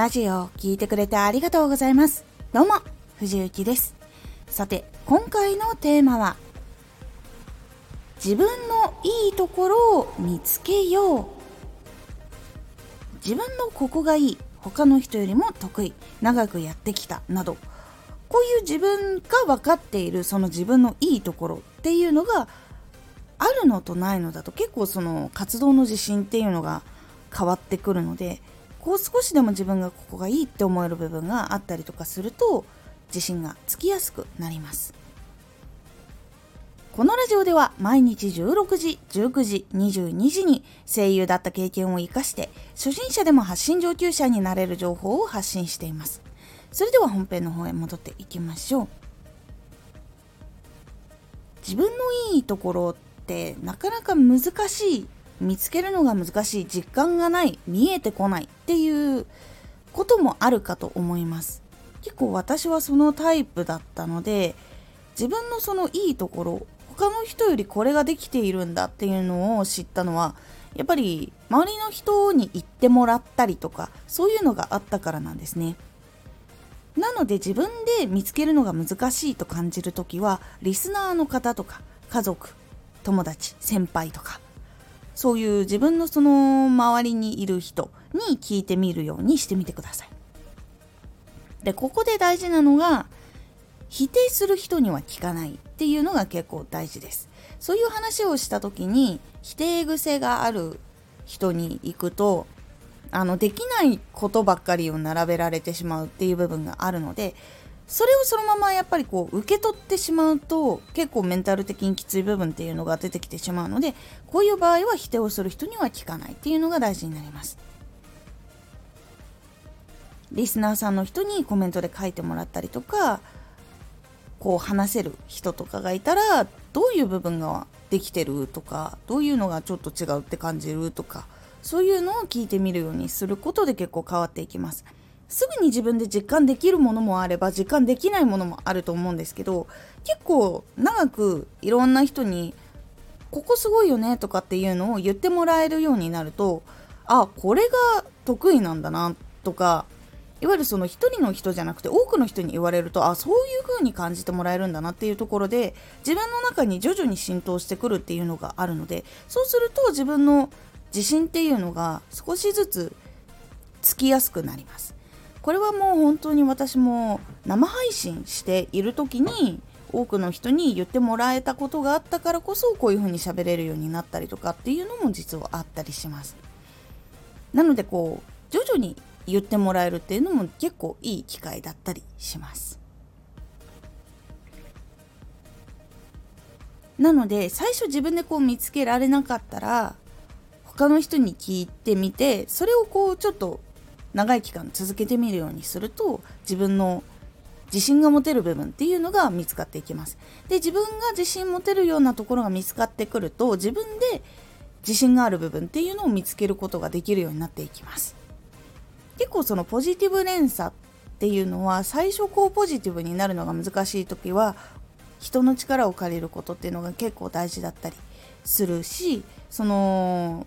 ラジオを聴いてくれてありがとうございます。どうも、藤幸です。さて、今回のテーマは、自分のいいところを見つけよう。自分のここがいい、他の人よりも得意、長くやってきた、など、こういう自分が分かっているその自分のいいところっていうのがあるのとないのだと結構その活動の自信っていうのが変わってくるのでこう少しでも自分がここがいいって思える部分があったりとかすると自信がつきやすくなります。このラジオでは毎日16時、19時、22時に声優だった経験を活かして初心者でも発信上級者になれる情報を発信しています。それでは本編の方へ戻っていきましょう。自分のいいところってなかなか難しい見つけるのが難しい実感がない見えてこないっていうこともあるかと思います。結構私はそのタイプだったので自分のそのいいところ他の人よりこれができているんだっていうのを知ったのはやっぱり周りの人に言ってもらったりとかそういうのがあったからなんですね。なので自分で見つけるのが難しいと感じる時はリスナーの方とか家族友達先輩とかそういう自分のその周りにいる人に聞いてみるようにしてみてください。で、ここで大事なのが、否定する人には聞かないっていうのが結構大事です。そういう話をした時に否定癖がある人に行くと、あの、できないことばっかりを並べられてしまうっていう部分があるので、それをそのままやっぱりこう受け取ってしまうと結構メンタル的にきつい部分っていうのが出てきてしまうのでこういう場合は否定をする人には聞かないっていうのが大事になりますリスナーさんの人にコメントで書いてもらったりとかこう話せる人とかがいたらどういう部分ができてるとかどういうのがちょっと違うって感じるとかそういうのを聞いてみるようにすることで結構変わっていきます。すぐに自分で実感できるものもあれば実感できないものもあると思うんですけど結構長くいろんな人にここすごいよねとかっていうのを言ってもらえるようになるとあこれが得意なんだなとかいわゆるその一人の人じゃなくて多くの人に言われるとあそういう風に感じてもらえるんだなっていうところで自分の中に徐々に浸透してくるっていうのがあるのでそうすると自分の自信っていうのが少しずつつきやすくなります。これはもう本当に私も生配信している時に多くの人に言ってもらえたことがあったからこそこういう風に喋れるようになったりとかっていうのも実はあったりします。なのでこう徐々に言ってもらえるっていうのも結構いい機会だったりします。なので最初自分でこう見つけられなかったら他の人に聞いてみてそれをこうちょっと長い期間続けてみるようにすると自分の自信が持てる部分っていうのが見つかっていきます。で自分が自信持てるようなところが見つかってくると自分で自信がある部分っていうのを見つけることができるようになっていきます。結構そのポジティブ連鎖っていうのは最初こうポジティブになるのが難しい時は人の力を借りることっていうのが結構大事だったりするしその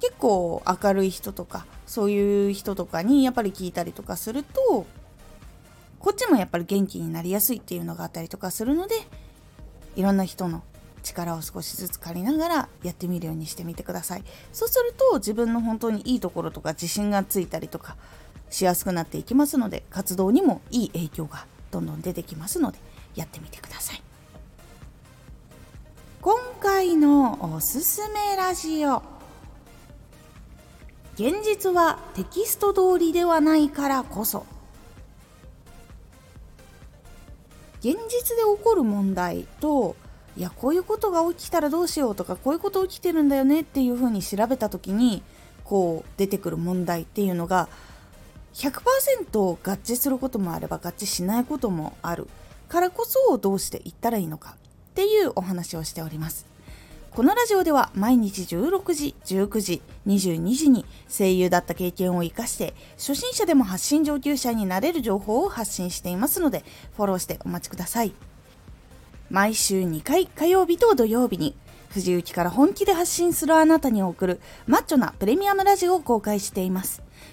結構明るい人とかそういう人とかにやっぱり聞いたりとかするとこっちもやっぱり元気になりやすいっていうのがあったりとかするのでいろんな人の力を少しずつ借りながらやってみるようにしてみてください。そうすると自分の本当にいいところとか自信がついたりとかしやすくなっていきますので活動にもいい影響がどんどん出てきますのでやってみてください。今回のおすすめラジオ。現実はテキスト通りではないからこそ現実で起こる問題といやこういうことが起きたらどうしようとかこういうこと起きてるんだよねっていうふうに調べた時にこう出てくる問題っていうのが100%合致することもあれば合致しないこともあるからこそどうしていったらいいのかっていうお話をしております。このラジオでは毎日16時、19時、22時に声優だった経験を活かして初心者でも発信上級者になれる情報を発信していますのでフォローしてお待ちください。毎週2回火曜日と土曜日に藤雪から本気で発信するあなたに送るマッチョなプレミアムラジオを公開しています。